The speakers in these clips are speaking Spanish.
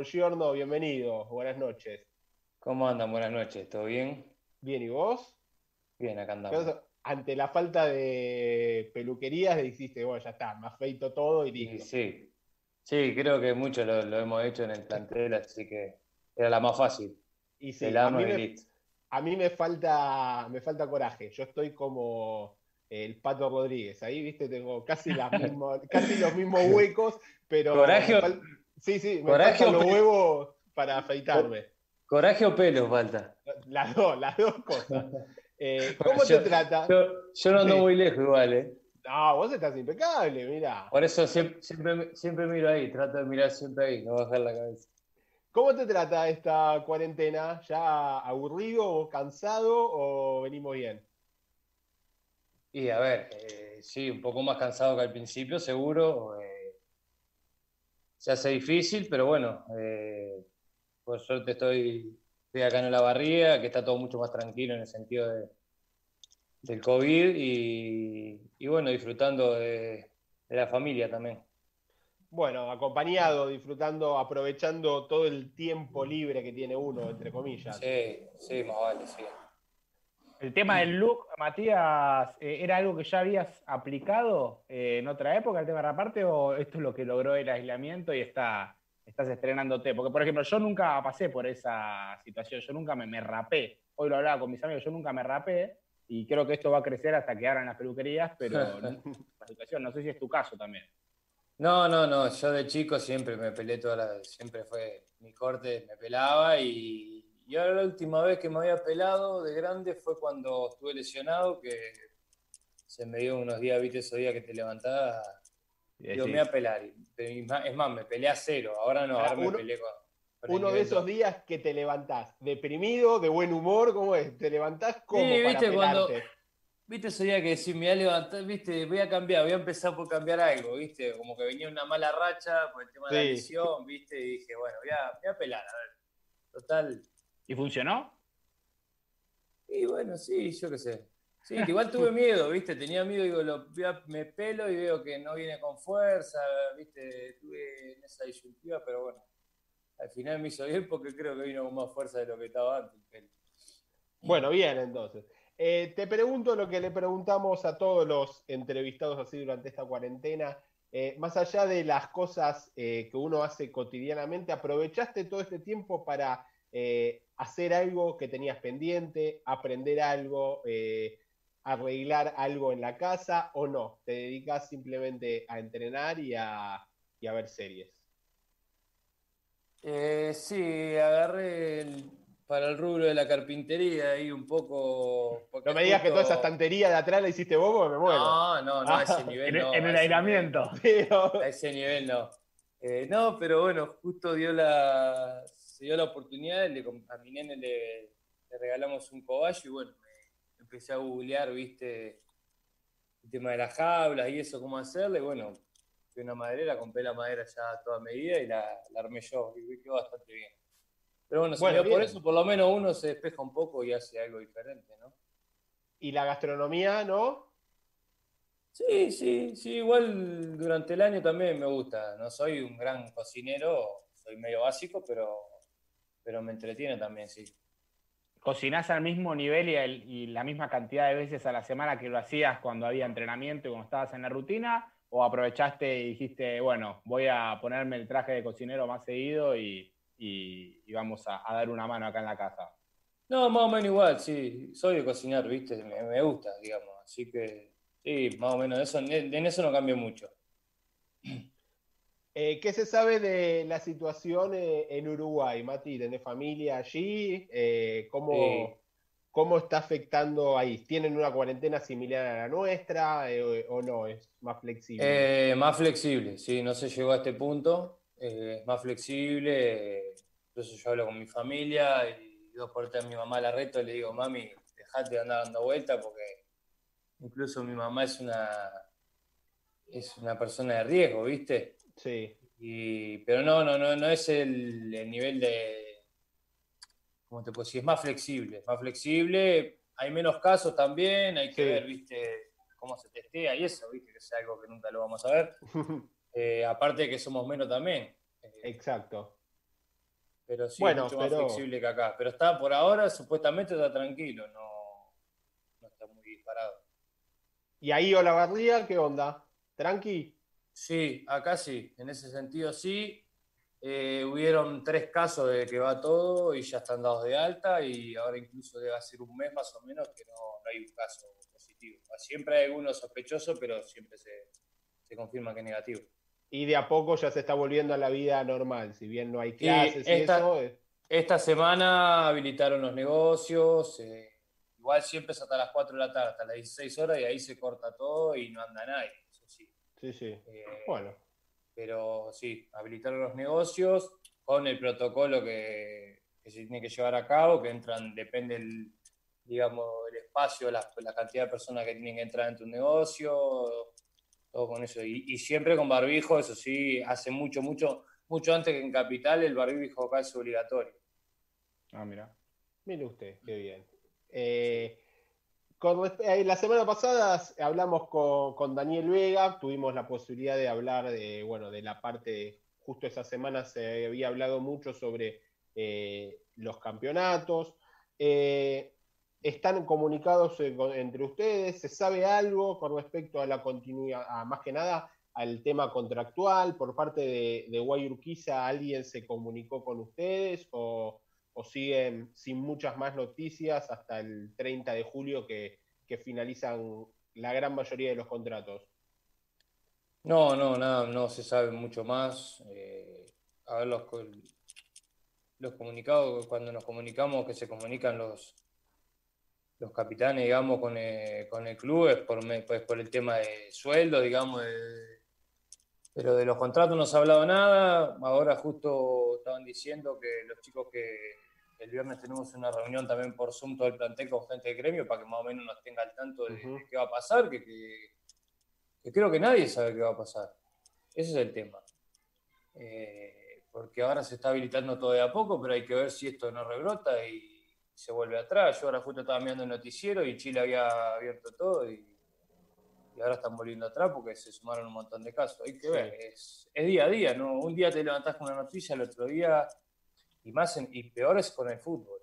buongiorno, bienvenido, buenas noches. ¿Cómo andan? Buenas noches, ¿todo bien? Bien, ¿y vos? Bien, acá andamos. ante la falta de peluquerías dijiste, bueno, ya está, me afeito todo y listo. Sí, sí, creo que mucho lo, hemos hecho en el plantel, así que era la más fácil. Y sí, a mí, me, a mí, me, falta, me falta coraje. Yo estoy como el Pato Rodríguez. Ahí, viste, tengo casi, las casi los mismos huecos, pero... Coraje. Sí, sí, me faltan los huevos para afeitarme. Coraje o pelo falta. Las dos, las dos cosas. Eh, ¿Cómo te trata? Yo, no ando muy lejos igual, ¿eh? No, vos estás impecable, mira. Por eso siempre, siempre, miro ahí, trato de mirar siempre ahí, no bajar la cabeza. ¿Cómo te trata esta cuarentena? ¿Ya aburrido o cansado o venimos bien? Y a ver, eh, sí, un poco más cansado que al principio, seguro. Eh, se hace difícil, pero bueno, eh, por suerte estoy, acá en la barría, que está todo mucho más tranquilo en el sentido de, del COVID y, bueno, disfrutando de, la familia también. Bueno, acompañado, disfrutando, aprovechando todo el tiempo libre que tiene uno, entre comillas. Sí, sí, más vale, sí. El tema del look, Matías, eh, ¿era algo que ya habías aplicado eh, en otra época, el tema de raparte, o esto es lo que logró el aislamiento y está, estás estrenándote? Porque, por ejemplo, yo nunca pasé por esa situación, yo nunca me, me rapé. Hoy lo hablaba con mis amigos, yo nunca me rapé y creo que esto va a crecer hasta que abran las peluquerías, pero la situación, no sé si es tu caso también. No, no, no, yo de chico siempre me pelé toda la, siempre fue mi corte, me pelaba y, y ahora la última vez que me había pelado de grande fue cuando estuve lesionado, que se me dio unos días, viste, esos días que te levantaba yo me voy a pelar. Es más, me peleé a cero. Ahora no, ahora me peleé con. uno de esos días que te levantás deprimido, de buen humor, ¿cómo es? ¿Te levantás como sí, ¿viste? para Cuando, ¿Viste ese día que si me voy a levantar, viste, voy a cambiar, voy a empezar por cambiar algo, viste? Como que venía una mala racha por el tema de la lesión, viste, y dije, bueno, voy a, voy a pelar, a ver. Total. ¿Y funcionó? Y bueno, sí, yo qué sé. Sí, igual tuve miedo, ¿viste? Tenía miedo, digo, lo, me pelo y veo que no viene con fuerza, ¿viste? Tuve en esa disyuntiva, pero bueno, al final me hizo bien porque creo que vino con más fuerza de lo que estaba antes. Bueno, bien, entonces. Eh, te pregunto lo que le preguntamos a todos los entrevistados así durante esta cuarentena. Eh, más allá de las cosas eh, que uno hace cotidianamente, ¿aprovechaste todo este tiempo para hacer algo que tenías pendiente, aprender algo, arreglar algo en la casa o no? ¿Te dedicas simplemente a entrenar y a, ver series? Eh, sí, agarré para el rubro de la carpintería ahí un poco. No me digas que toda esa estantería de atrás la hiciste vos porque me muero. No, no, no, a ese nivel no. En el aislamiento. A ese nivel no. Eh, no, pero bueno, justo dio la, se dio la oportunidad, a mi nene le, le regalamos un cobayo y bueno, empecé a googlear, viste, el tema de las jaulas y eso, cómo hacerle. Y bueno, fui una maderera, compré la madera ya a toda medida y la, armé yo. Y quedó bastante bien. Pero bueno, por eso por lo menos uno se despeja un poco y hace algo diferente, ¿no? ¿Y la gastronomía, no? Sí, sí, sí, igual durante el año también me gusta. No soy un gran cocinero, soy medio básico, pero, pero me entretiene también, sí. ¿Cocinás al mismo nivel y, la misma cantidad de veces a la semana que lo hacías cuando había entrenamiento y cuando estabas en la rutina? ¿O aprovechaste y dijiste, bueno, voy a ponerme el traje de cocinero más seguido y, vamos a, dar una mano acá en la casa? No, más o menos igual, sí. Soy de cocinar, ¿viste? Me, gusta, digamos. Así que, sí, más o menos. Eso, en eso no cambia mucho. Eh, ¿Qué se sabe de la situación eh, en Uruguay, Mati? ¿Tenés familia allí? Eh, ¿cómo, está afectando ahí? ¿Tienen una cuarentena similar a la nuestra o no? ¿Es más flexible? más flexible, sí, no se llegó a este punto. es más flexible. Entonces yo hablo con mi familia y dos por a mi mamá la reto y le digo, mami, dejate de andar dando vueltas porque incluso mi mamá es una, es una persona de riesgo, ¿viste? Sí. Y, pero no, no, no, no es el, nivel de. ¿Cómo te puedo decir? Es más flexible. Más flexible. Hay menos casos también. Hay que ver, viste, cómo se testea y eso, viste, que es algo que nunca lo vamos a ver. Eh, aparte de que somos menos también. Exacto. Pero sí, Bueno, mucho más flexible que acá. Pero está por ahora, supuestamente está tranquilo, no, no está muy disparado. Y ahí Olavarría, ¿qué onda? ¿Tranqui? Sí, acá sí, en ese sentido sí. Eh, hubieron tres casos de que va todo y ya están dados de alta y ahora incluso debe ser un mes más o menos que no, no hay un caso positivo. Siempre hay alguno sospechoso, pero siempre se, se confirma que es negativo. Y de a poco ya se está volviendo a la vida normal, si bien no hay clases y, esta- eso. eh, Esta semana habilitaron los negocios, eh, igual siempre es hasta las 4 de la tarde, hasta las 16 horas y ahí se corta todo y no anda nadie. Sí. Sí. Eh, Bueno, pero sí, habilitaron los negocios con el protocolo que, que se tiene que llevar a cabo, que entran, depende el, digamos, el espacio, la, la cantidad de personas que tienen que entrar en tu negocio, todo con eso. Y, y siempre con barbijo, eso sí, hace mucho, mucho, mucho antes que en Capital el barbijo acá es obligatorio. Ah, mira. mire usted, qué bien. Eh, con eh, la semana pasada hablamos con, Daniel Vega, tuvimos la posibilidad de hablar de, bueno, de la parte, justo esa semana se había hablado mucho sobre eh, los campeonatos. Eh, ¿Están comunicados eh, entre ustedes? ¿Se sabe algo con respecto a la continuidad, a, más que nada al tema contractual? ¿Por parte de, de Guayurquiza alguien se comunicó con ustedes o, siguen sin muchas más noticias hasta el 30 de julio que, finalizan la gran mayoría de los contratos? No, no, nada, no se sabe mucho más. Eh, a ver, los, los comunicados, cuando nos comunicamos, que se comunican los, los capitanes, digamos, con el, con el club, es por, pues, por el tema de sueldo, digamos, pero de los contratos no se ha hablado nada. Ahora justo estaban diciendo que los chicos que el viernes tenemos una reunión también por Zoom todo el plantel con gente del gremio para que más o menos nos tenga al tanto de, de qué va a pasar, que, que- que creo que nadie sabe qué va a pasar. Ese es el tema. Eh, porque ahora se está habilitando todo de a poco, pero hay que ver si esto no rebrota y se vuelve atrás. Yo ahora justo estaba mirando el noticiero y Chile había abierto todo y, y ahora están volviendo atrás porque se sumaron un montón de casos. Hay que Sí. ver, es, es día a día, ¿no? Un día te levantás con una noticia, el otro día, y más en- y peor es con el fútbol.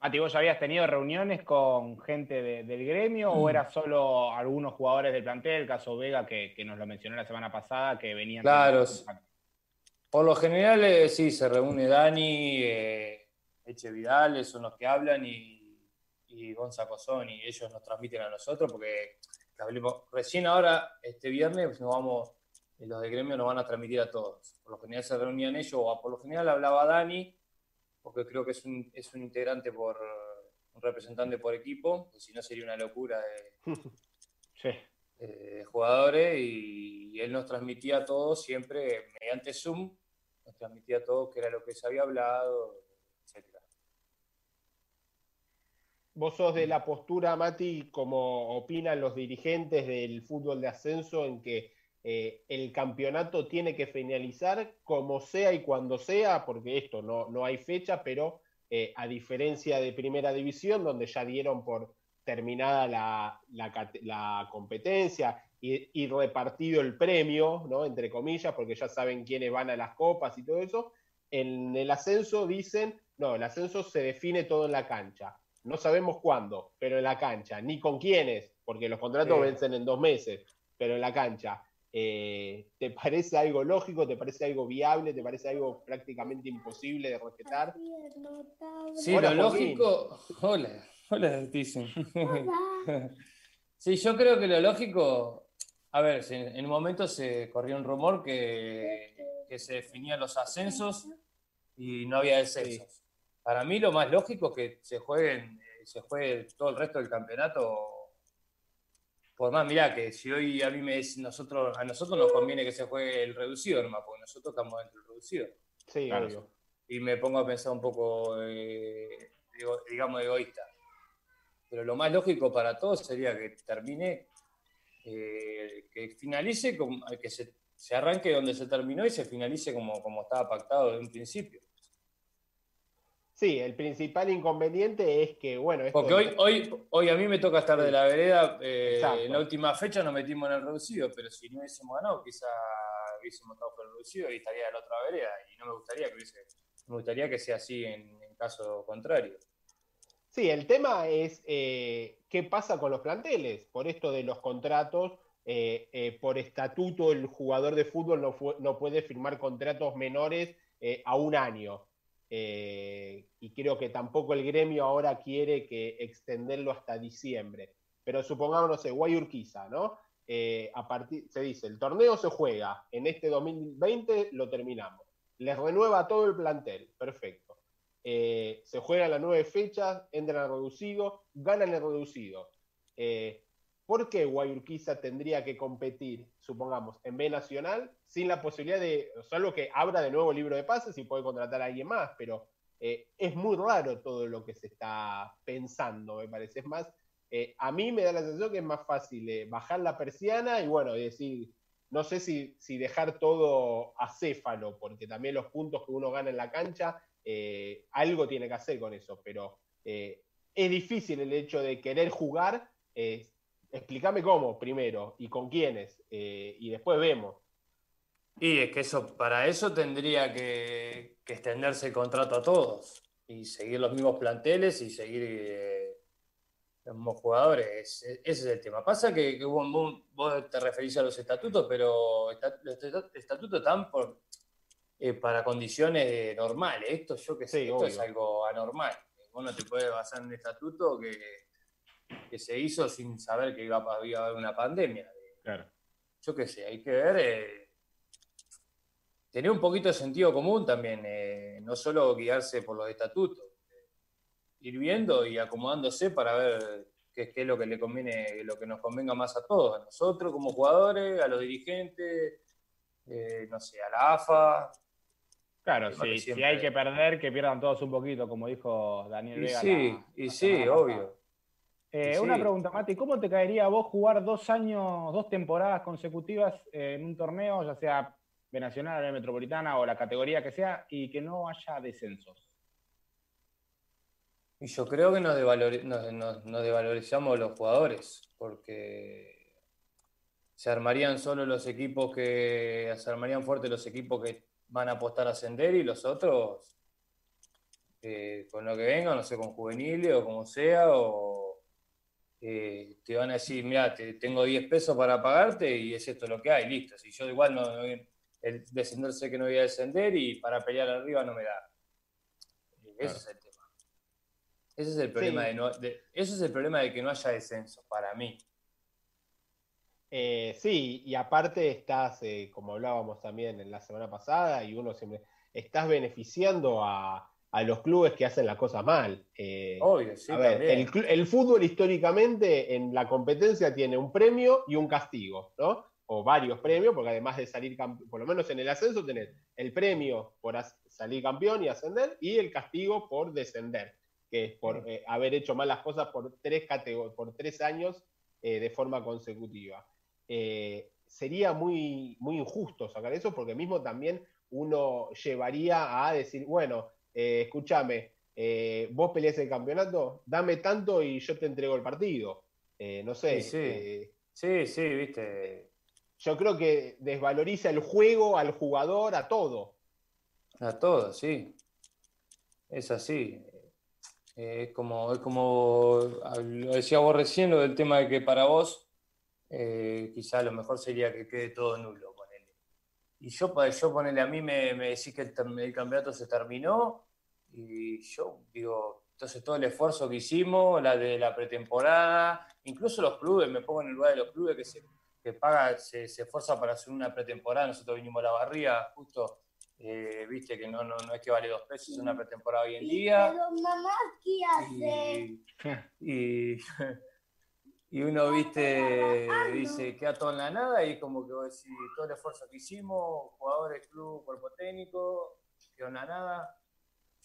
Mati, ¿vos habías tenido reuniones con gente de- del gremio o era solo algunos jugadores del plantel, el caso Vega, que, que nos lo mencionó la semana pasada, que venían... Claro? Por lo general, eh, sí, se reúne Dani, eh, Eche Vidal, son los que hablan, y, y Gonza Cosón, y ellos nos transmiten a nosotros, porque hablemos- recién ahora, este viernes, pues, nos vamos, eh, los de gremio nos van a transmitir a todos. Por lo general se reunían ellos, o por lo general hablaba Dani, porque creo que es un, es un integrante por un representante por equipo, si no sería una locura de, Sí. de jugadores y, y él nos transmitía a todos siempre mediante Zoom, nos transmitía a todos qué era lo que se había hablado, etcétera. ¿Vos sos de la postura, Mati, como opinan los dirigentes del fútbol de ascenso en que eh, el campeonato tiene que finalizar como sea y cuando sea, porque esto no, no hay fecha, pero eh, a diferencia de Primera División, donde ya dieron por terminada la, la competencia y, y repartido el premio, ¿no? entre comillas, porque ya saben quiénes van a las copas y todo eso, en el ascenso dicen, no, el ascenso se define todo en la cancha. No sabemos cuándo, pero en la cancha, ni con quiénes, porque los contratos Sí. vencen en dos meses, pero en la cancha. Eh, ¿Te parece algo lógico? ¿Te parece algo viable? ¿Te parece algo prácticamente imposible de respetar? Sí, Hola, lo Joaquín. lógico. Hola, hola, dicen. sí, yo creo que lo lógico. A ver, en un momento se corrió un rumor que, que se definían los ascensos y no había descensos. Para mí lo más lógico es que se jueguen, eh, se juegue todo el resto del campeonato. Por más, mirá, que si hoy a mí me dicen, nosotros, a nosotros nos conviene que se juegue el reducido nomás, porque nosotros estamos dentro del reducido. Sí, Claro. obvio. y me pongo a pensar un poco, eh, digamos, egoísta. Pero lo más lógico para todos sería que termine, eh, que finalice, como- que se, se arranque donde se terminó y se finalice como, como estaba pactado desde un principio. Sí, el principal inconveniente es que, bueno, esto Porque hoy, hoy, hoy a mí me toca estar de la vereda, eh, en la última fecha nos metimos en el reducido, pero si no hubiésemos ganado, quizá hubiésemos estado por el reducido y estaría de la otra vereda, y no me gustaría que hubiese me gustaría que sea así en, caso contrario. Sí, el tema es eh, qué pasa con los planteles, por esto de los contratos, eh, por estatuto el jugador de fútbol no, no puede firmar contratos menores a un año. Y creo que tampoco el gremio ahora quiere que extenderlo hasta diciembre. Pero supongamos, no Guayurquiza, ¿no? a partir, se dice, el torneo se juega, en este 2020 lo terminamos les renueva todo el plantel, perfecto. Eh, se juegan las nueve fechas, entran al reducido, ganan el reducido. Eh, ¿Por qué Guayurquiza tendría que competir, supongamos, en B Nacional, sin la posibilidad de, salvo que abra de nuevo libro de pases y puede contratar a alguien más, pero eh, es muy raro todo lo que se está pensando, me parece. Es más, a mí me da la sensación que es más fácil bajar la persiana y bueno, decir, no sé si, dejar todo acéfalo, porque también los puntos que uno gana en la cancha, eh, algo tiene que hacer con eso, pero eh, es difícil el hecho de querer jugar. Explícame cómo primero y con quiénes, eh, y después vemos. Y es que eso, para eso tendría que, que extenderse el contrato a todos y seguir los mismos planteles y seguir como jugadores. Ese es el tema. Pasa que, vos, te referís a los estatutos, pero los estatutos están por, eh, para condiciones normales. Esto yo que sé, esto es algo anormal. Vos no te puedes basar en un estatuto que, que se hizo sin saber que iba, a haber una pandemia. Claro. Yo qué sé, hay que ver. Eh, tener un poquito de sentido común también, eh, no solo guiarse por los estatutos ir viendo y acomodándose para ver qué, es lo que le conviene, lo que nos convenga más a todos, a nosotros como jugadores, a los dirigentes, eh, no sé, a la AFA. Claro, sí, si hay que perder, que pierdan todos un poquito, como dijo Daniel Vega. Sí, y sí, obvio. Eh, una pregunta, Mati, ¿cómo te caería a vos jugar dos años, dos temporadas consecutivas en un torneo, ya sea de Nacional, de Metropolitana o la categoría que sea, y que no haya descensos? Y yo creo que nos, devalorizamos los jugadores, porque se armarían solo los equipos que. se armarían fuertes los equipos que van a apostar a ascender y los otros eh, con lo que venga, no sé, con juveniles o como sea, o eh, te van a decir, mira, te, tengo 10 pesos para pagarte y es esto lo que hay, listo. Si yo igual no, el descender sé que no voy a descender y para pelear arriba no me da. Ese es el ese es el problema, de, no, es el problema de que no haya descenso, para mí. Eh, sí, y aparte estás, eh, como hablábamos también en la semana pasada, y uno siempre, estás beneficiando a, los clubes que hacen las cosas mal. Eh, Obvio, sí. A ver, el, fútbol históricamente en la competencia tiene un premio y un castigo, ¿no? O varios premios, porque además de salir, por lo menos en el ascenso, tenés el premio por salir campeón y ascender y el castigo por descender que es por eh, haber hecho malas cosas por tres, por tres años eh, de forma consecutiva. Eh, sería muy, muy injusto sacar eso porque mismo también uno llevaría a decir, bueno, escúchame, vos peleas el campeonato, dame tanto y yo te entrego el partido. no sé. Sí, sí, sí, viste. Yo creo que desvaloriza el juego, al jugador, a todo. A todo, sí. Es así. Eh, es como, es como lo decía vos recién, lo del tema de que para vos eh, quizá lo mejor sería que quede todo nulo. Y yo, yo ponele, a mí me, me decís que el, campeonato se terminó y yo digo, entonces todo el esfuerzo que hicimos, la de la pretemporada, incluso los clubes, me pongo en el lugar de los clubes que se, que paga, se, se esfuerza para hacer una pretemporada, nosotros vinimos a la barría justo eh, viste que no, no, no, es que vale dos pesos, es una pretemporada hoy en día. Y, y, uno, viste, dice, queda todo en la nada y como que vos decís, todo el esfuerzo que hicimos, jugadores, club, cuerpo técnico, quedó en la nada.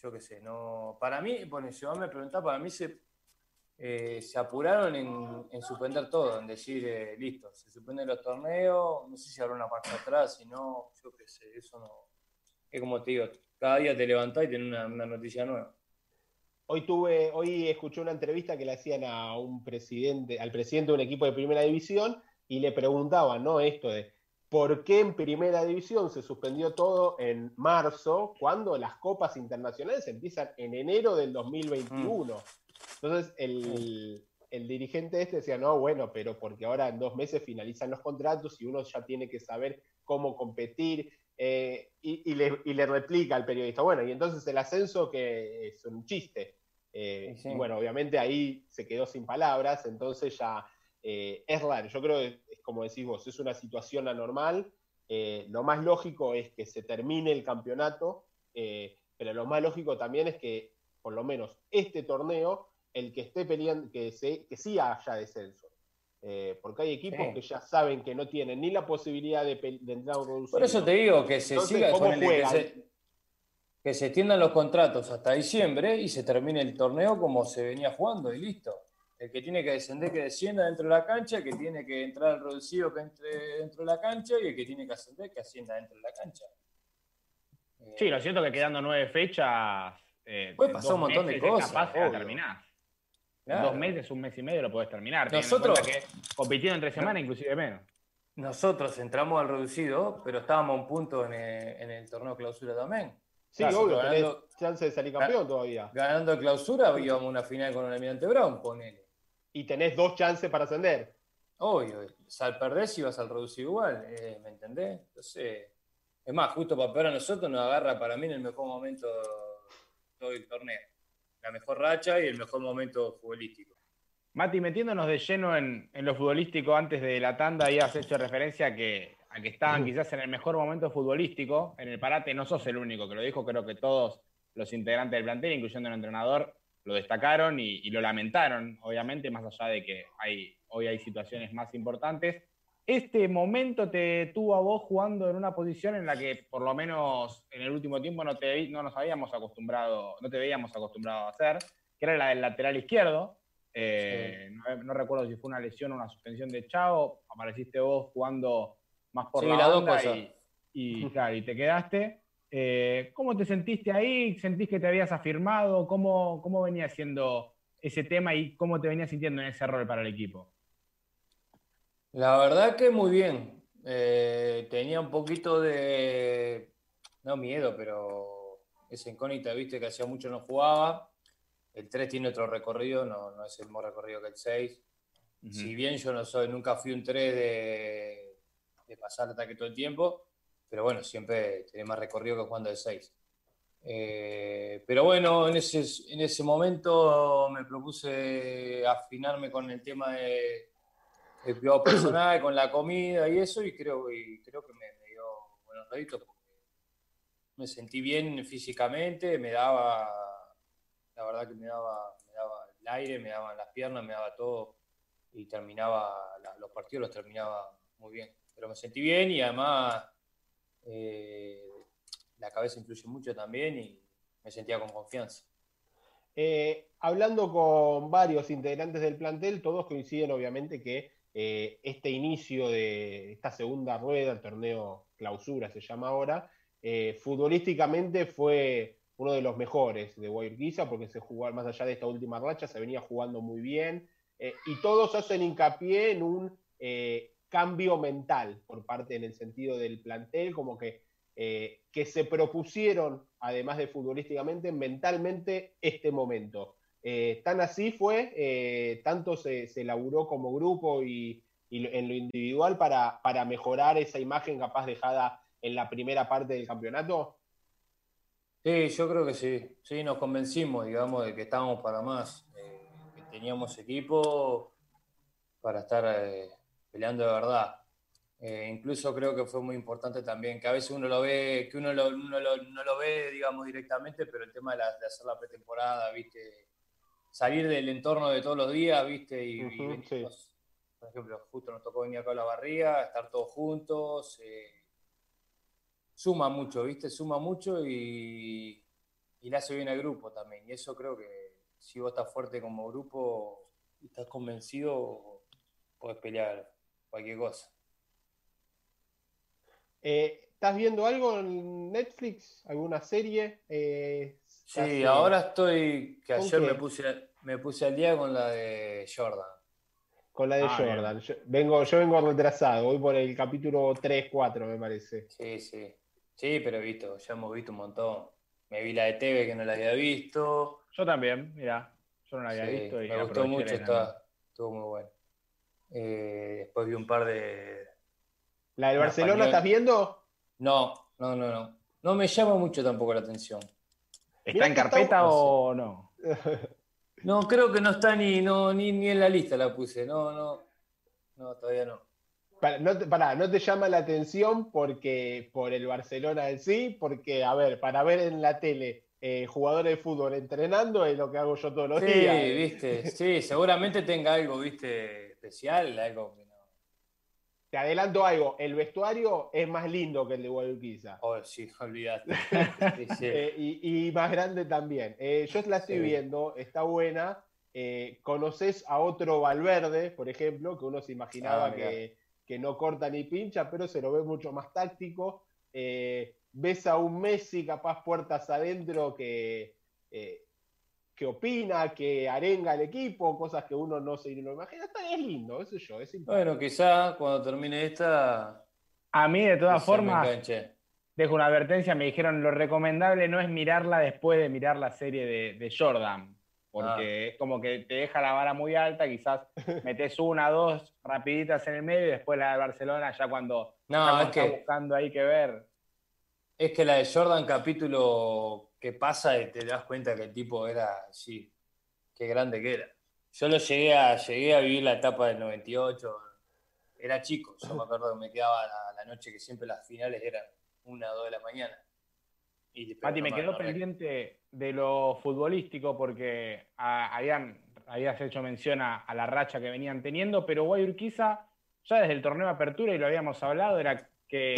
Yo qué sé, no. Para mí, bueno, si vos me preguntás, para mí se, eh, se apuraron en, en, suspender todo, en decir, eh, listo, se suspenden los torneos, no sé si habrá una marcha atrás, si no, yo qué sé, eso no es como te digo, cada día te levantás y tenés una, noticia nueva. Hoy tuve, hoy escuché una entrevista que le hacían a un presidente, al presidente de un equipo de primera división, y le preguntaban, ¿no? Esto de por qué en primera división se suspendió todo en marzo, cuando las copas internacionales empiezan en enero del 2021. Entonces, el, el dirigente este decía, no, bueno, pero porque ahora en dos meses finalizan los contratos y uno ya tiene que saber cómo competir. Eh, y, le, replica al periodista, bueno, y entonces el ascenso que es un chiste. Eh, y bueno, obviamente ahí se quedó sin palabras, entonces ya eh, es raro. Yo creo que, como decís vos, es una situación anormal. lo más lógico es que se termine el campeonato, pero lo más lógico también es que por lo menos este torneo el que esté peleando, que, se, que sí haya descenso. Eh, porque hay equipos que ya saben que no tienen ni la posibilidad de, entrar a un. Por eso te digo que se siga que se, que se extiendan los contratos hasta diciembre y se termine el torneo como se venía jugando y listo. El que tiene que descender, que descienda dentro de la cancha, el que tiene que entrar al reducido, que entre dentro de la cancha, y el que tiene que ascender, que ascienda dentro de la cancha. Sí, lo siento que quedando nueve fechas. Eh, pues pasó un montón de cosas. Capaz de terminar. Dos meses, un mes y medio lo puedes terminar. Nosotros, que compitiendo entre semanas, inclusive menos. Nosotros entramos al reducido, pero estábamos a un punto en el, torneo clausura también. Sí, obvio, ganando, chance de salir campeón todavía. Ganando clausura íbamos a una final con el Almirante Brown, ponele. Y tenés dos chances para ascender. Obvio, al perder si vas al reducido igual, eh, ¿me entendés? Entonces, es más, justo para peor a nosotros nos agarra para mí en el mejor momento todo el torneo la mejor racha y el mejor momento futbolístico. Mati, metiéndonos de lleno en, lo futbolístico antes de la tanda, y has hecho referencia a que, a que estaban quizás en el mejor momento futbolístico. En el parate no sos el único que lo dijo, creo que todos los integrantes del plantel, incluyendo el entrenador, lo destacaron y, y, lo lamentaron, obviamente, más allá de que hay, hoy hay situaciones más importantes este momento te tuvo a vos jugando en una posición en la que por lo menos en el último tiempo no, te, no nos habíamos acostumbrado, no te veíamos acostumbrado a hacer, que era la del lateral izquierdo. Eh, no, recuerdo si fue una lesión o una suspensión de Chao, apareciste vos jugando más por la onda y, claro, y te quedaste. Eh, ¿Cómo te sentiste ahí? ¿Sentís que te habías afirmado? ¿Cómo, ¿Cómo venía siendo ese tema y cómo te venías sintiendo en ese rol para el equipo? La verdad que muy bien. Eh, tenía un poquito de, no miedo, pero esa incógnita, viste, que hacía mucho no jugaba. El 3 tiene otro recorrido, no, no es el mismo recorrido que el 6. Si bien yo no soy, nunca fui un 3 de, de pasar ataque todo el tiempo, pero bueno, siempre tiene más recorrido que jugando el 6. Eh, pero bueno, en ese, en ese momento me propuse afinarme con el tema de, el cuidado personal con la comida y eso, y creo, y creo que me, dio buenos réditos porque me sentí bien físicamente, me daba, la verdad que me daba, me daba el aire, me daban las piernas, me daba todo y terminaba, los partidos los terminaba muy bien. Pero me sentí bien y además eh, la cabeza influye mucho también y me sentía con confianza. Eh, hablando con varios integrantes del plantel, todos coinciden obviamente que eh, este inicio de esta segunda rueda, el torneo clausura se llama ahora, futbolísticamente fue uno de los mejores de Guayurquiza porque se jugó más allá de esta última racha, se venía jugando muy bien y todos hacen hincapié en un cambio mental por parte en el sentido del plantel, como que, que se propusieron, además de futbolísticamente, mentalmente este momento. Eh, tan así fue, eh, tanto se, se, elaboró como grupo y, en lo individual para, para, mejorar esa imagen capaz dejada en la primera parte del campeonato? Sí, yo creo que sí. Sí, nos convencimos, digamos, de que estábamos para más, eh, que teníamos equipo para estar peleando de verdad. incluso creo que fue muy importante también, que a veces uno lo ve, que uno, lo, no lo ve, digamos, directamente, pero el tema de, de hacer la pretemporada, viste, salir del entorno de todos los días, ¿viste? Y, por ejemplo, justo nos tocó venir acá a la barriga, estar todos juntos. Eh, suma mucho, ¿viste? Suma mucho y, y le hace bien al grupo también. Y eso creo que si vos estás fuerte como grupo y estás convencido, podés pelear cualquier cosa. Eh, ¿Estás viendo algo en Netflix? ¿Alguna serie? Eh, Sí, ahora estoy, que ayer me puse, me puse al día con la de Jordan. con la de Ah, Jordan. Yo vengo, yo vengo retrasado, voy por el capítulo 3, 4, me parece. Sí, sí. Sí, pero he visto, ya hemos visto un montón. Me vi la de TV que no la había visto. Yo también, mira, yo no la había Sí, visto y me gustó mucho, está, estuvo muy bueno. Eh, después vi un par de. ¿La del Barcelona español. estás viendo? No, no, no, no. No me llama mucho tampoco la atención. ¿Está Mirá en está- carpeta o no? No, creo que no está ni, no, ni, ni en la lista la puse. No, no. No, todavía no. Para, no te, pará, no te llama la atención porque por el Barcelona en sí, porque, a ver, para ver en la tele eh, jugadores de fútbol entrenando es lo que hago yo todos los Sí, días. viste. Sí, seguramente tenga algo, viste, especial, algo que no. Te adelanto algo, el vestuario es más lindo que el de Guadalquivir. Oh, sí, sí. Eh, y, y más grande también. Eh, yo la estoy Sí. viendo, está buena. Eh, conoces a otro Valverde, por ejemplo, que uno se imaginaba Ah, que, que no corta ni pincha, pero se lo ve mucho más táctico. Eh, ves a un Messi capaz puertas adentro que, que opina, que arenga al equipo, cosas que uno no se lo imagina. Está, es lindo, eso yo, es simpático. Bueno, quizá cuando termine esta. A mí, de todas formas, dejo una advertencia, me dijeron lo recomendable no es mirarla después de mirar la serie de, de Jordan, porque es como que te deja la vara muy alta, quizás metes una, dos rapiditas en el medio y después la de Barcelona ya cuando, No, es que, buscando ahí que ver. es que la de Jordan, capítulo que pasa y te das cuenta que el tipo era, sí, qué grande que era. Yo lo llegué a, llegué a vivir la etapa del 98, era chico, yo me acuerdo que me quedaba la, la noche que siempre las finales eran una o dos de la mañana. Y, Mati, me quedó pendiente de lo futbolístico porque habían, habías hecho mención a, a la racha que venían teniendo, pero Guay Urquiza, ya desde el torneo de apertura, y lo habíamos hablado, era que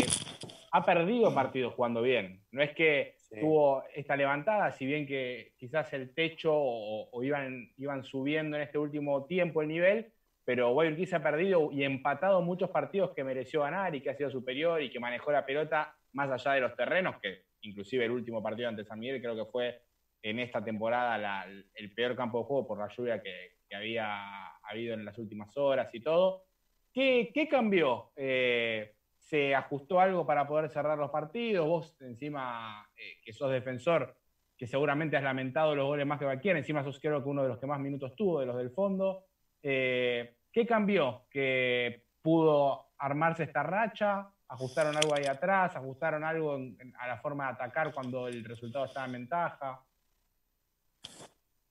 ha perdido partidos jugando bien. No es que Tuvo esta levantada, si bien que quizás el techo o, iban, iban subiendo en este último tiempo el nivel, pero Guay Urquiza ha perdido y empatado muchos partidos que mereció ganar y que ha sido superior y que manejó la pelota más allá de los terrenos, que inclusive el último partido ante San Miguel creo que fue en esta temporada el peor campo de juego por la lluvia que, que había habido en las últimas horas y todo. ¿Qué, qué cambió? Eh, ¿Se ajustó algo para poder cerrar los partidos? Vos encima, eh, que sos defensor, que seguramente has lamentado los goles más que cualquiera, encima sos creo que uno de los que más minutos tuvo, de los del fondo. Eh, ¿Qué cambió? ¿Que pudo armarse esta racha? ¿Ajustaron algo ahí atrás? ¿Ajustaron algo a la forma de atacar cuando el resultado estaba en ventaja?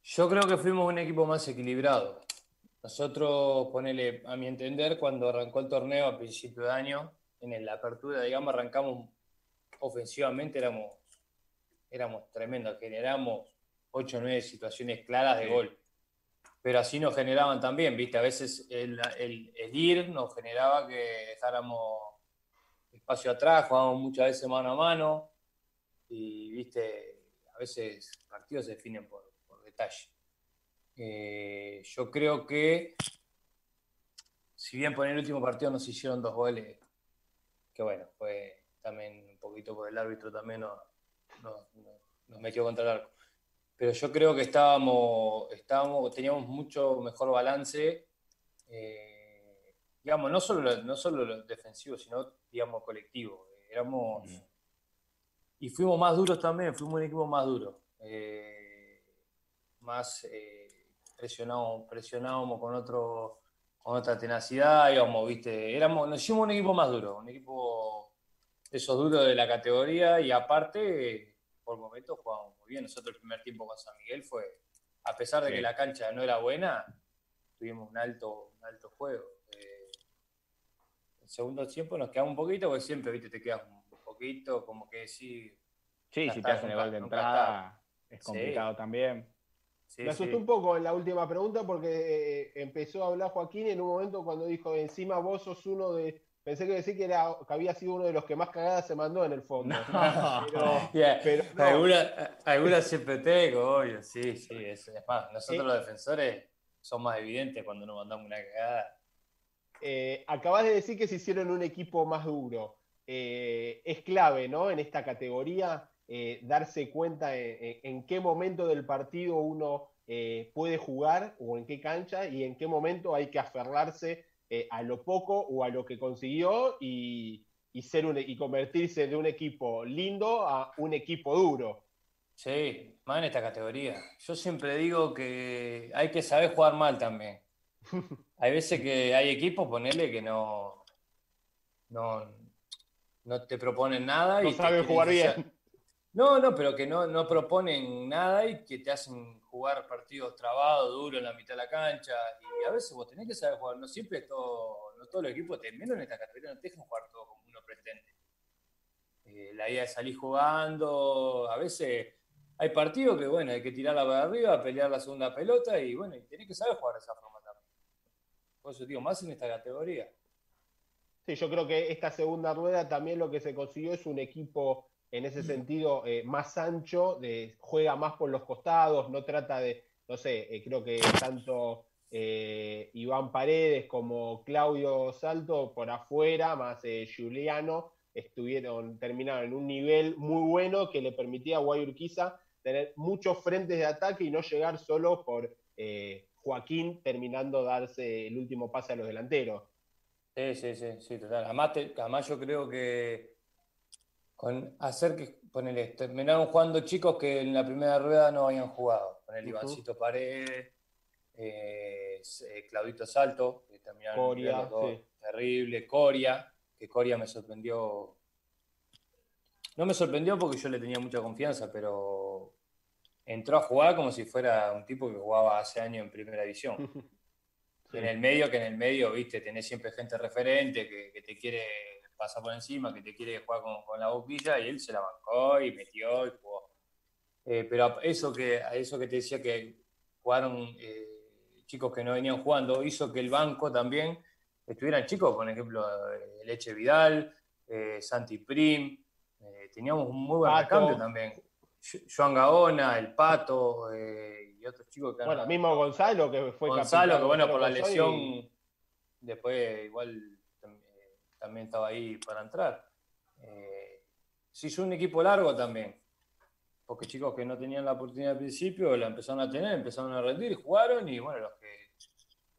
Yo creo que fuimos un equipo más equilibrado. Nosotros, ponele, a mi entender, cuando arrancó el torneo a principio de año, en la apertura, digamos, arrancamos ofensivamente, éramos, éramos tremendos, generamos 8 o 9 situaciones claras de gol. Pero así nos generaban también, ¿viste? A veces el, el- el ir nos generaba que dejáramos espacio atrás, jugábamos muchas veces mano a mano y, ¿viste? A veces partidos se definen por, por detalle. Eh, yo creo que, si bien por el último partido nos hicieron dos goles, que bueno, fue también un poquito por el árbitro también nos, nos- nos- nos metió contra el arco. Pero yo creo que estábamos, estábamos teníamos mucho mejor balance, eh, digamos, no solo, no solo lo defensivo, sino, digamos, colectivo. Éramos, y fuimos más duros también, fuimos un equipo más duro. Eh, más eh, presionábamos, presionábamos con otro con otra tenacidad, íbamos, viste, éramos, nos hicimos un equipo más duro, un equipo de esos duros de la categoría y aparte, por momentos jugábamos muy bien. Nosotros el primer tiempo con San Miguel fue, a pesar de Sí. que la cancha no era buena, tuvimos un alto, un alto juego. Eh, el segundo tiempo nos quedamos un poquito, porque siempre, viste, te quedas un poquito, como que sí, Sí, Ya si te hacen el gol de entrada, es Sí. complicado también. Sí, Me asustó sí. un poco en la última pregunta porque eh, empezó a hablar Joaquín en un momento cuando dijo, encima vos sos uno de... Pensé que decir que, era, que había sido uno de los que más cagadas se mandó en el fondo. No. Pero, Yeah. pero no. Alguna, alguna siempre tengo, obvio, sí, sí. Es, es más, nosotros Eh. los defensores son más evidentes cuando nos mandamos una cagada. Eh, acabas de decir que se hicieron un equipo más duro. Eh, es clave, ¿no? En esta categoría, eh, darse cuenta en, en- qué momento del partido uno eh, puede jugar o en qué cancha y en qué momento hay que aferrarse eh, a lo poco o a lo que consiguió y, ser un, y convertirse de un equipo lindo a un equipo duro. Sí, más en esta categoría. Yo siempre digo que hay que saber jugar mal también. hay veces que hay equipos, ponerle que no, no, no te proponen nada. No y saben jugar bien. No, no, pero que no, no proponen nada y que te hacen jugar partidos trabados, duros en la mitad de la cancha. Y a veces vos tenés que saber jugar. No siempre todo, no todos los equipos, menos en esta categoría, no te dejan jugar todo como uno pretende. Eh, la idea es salir jugando. A veces hay partidos que, bueno, hay que tirarla para arriba, pelear la segunda pelota y, bueno, y tenés que saber jugar de esa forma también. Por eso digo, más en esta categoría. Sí, yo creo que esta segunda rueda también lo que se consiguió es un equipo en ese sentido eh, más ancho, juega más por los costados, no trata de, no sé, eh, creo que tanto eh, Iván Paredes como Claudio Salto por afuera, más Juliano, estuvieron, terminaron en un nivel muy bueno que le permitía a Guayurquiza tener muchos frentes de ataque y no llegar solo por Joaquín terminando darse el último pase a los delanteros. Sí, sí, sí, sí, total. además yo creo que con hacer que, ponele, terminaron jugando chicos que en la primera rueda no habían jugado. Con el Ivancito Paredes, eh, eh, Claudito Salto, que terminaron Coria, terrible, Coria, que Coria me sorprendió. No me sorprendió porque yo le tenía mucha confianza, pero entró a jugar como si fuera un tipo que jugaba hace años en primera división. En el medio, que en el medio, viste, tenés siempre gente referente que te quiere pasa por encima, que te quiere jugar con, la boquilla, y él se la bancó y metió y jugó. Eh, pero eso que, a eso que te decía que jugaron eh, chicos que no venían jugando, hizo que el banco también estuvieran chicos, por ejemplo, eh, Leche Vidal, Santi Prim, teníamos un muy buen recambio también. Joan Gaona, el Pato y otros chicos que Bueno, mismo Gonzalo que fue Gonzalo, que bueno, por la lesión, después igual también estaba ahí para entrar. Eh, se hizo un equipo largo también, porque chicos que no tenían la oportunidad al principio la empezaron a tener, empezaron a rendir, jugaron y bueno, los que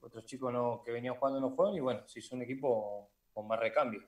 otros chicos no, que venían jugando no jugaron y bueno, se hizo un equipo con más recambio.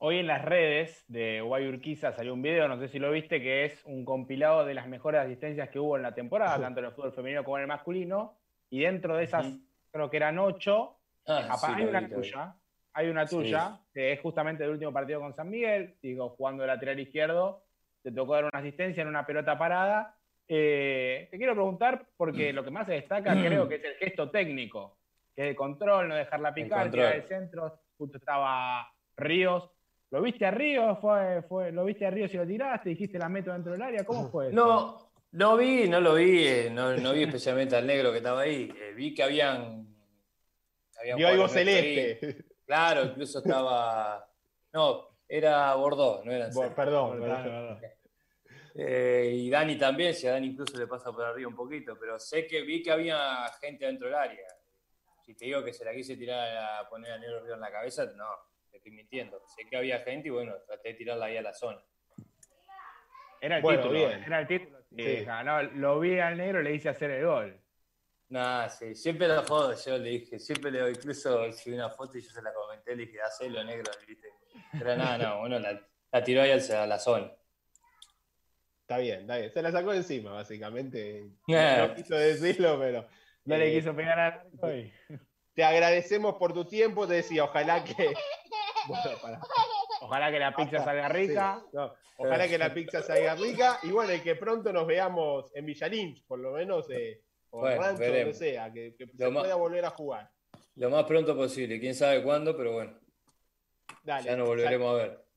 Hoy en las redes de Guayurquiza salió un video, no sé si lo viste, que es un compilado de las mejores asistencias que hubo en la temporada, tanto en el fútbol femenino como en el masculino, y dentro de esas, creo que eran ocho, ah, hay una tuya, hay una tuya, que es justamente el último partido con San Miguel, digo, jugando de lateral izquierdo, te tocó dar una asistencia en una pelota parada. Eh, te quiero preguntar, porque lo que más se destaca creo que es el gesto técnico, que es el control, no dejarla picar, tirar el centro, justo estaba Ríos. ¿Lo viste a Ríos? ¿Fue, fue, ¿Lo viste a Ríos y lo tiraste? ¿Dijiste la meto dentro del área? ¿Cómo fue? No, no vi, no lo vi, eh, no, vi especialmente al negro que estaba ahí. Eh, vi que habían. habían algo celeste. Claro, incluso estaba. No, era Bordeaux, no era Perdón, perdón. Eh, y Dani también, si a Dani incluso le pasa por arriba un poquito, pero sé que vi que había gente dentro del área. Si te digo que se la quise tirar a poner a Negro Río en la cabeza, no, te estoy mintiendo. Sé que había gente y bueno, traté de tirarla ahí a la zona. Era el título, era el título. Sí. No, lo vi al negro, le hice hacer el gol. Nah, sí, siempre la jodo, yo le dije, siempre le doy, incluso subí una foto y yo se la comenté, le dije, hacelo negro, ¿viste? Pero nada, no, bueno, la, la tiró ahí a la zona. Está bien, está bien. Se la sacó encima, básicamente. No quiso decirlo, pero. No le eh, quiso pegar a hoy. Te agradecemos por tu tiempo, te decía, ojalá que. Ojalá que la pizza salga rica. ojalá que la pizza salga rica. Y bueno, y que pronto nos veamos en Villalín, por lo menos. Eh, o bueno, rancho, que sea, que, se pueda volver a jugar. Lo más pronto posible, quién sabe cuándo, pero bueno. Dale, ya nos volveremos a ver.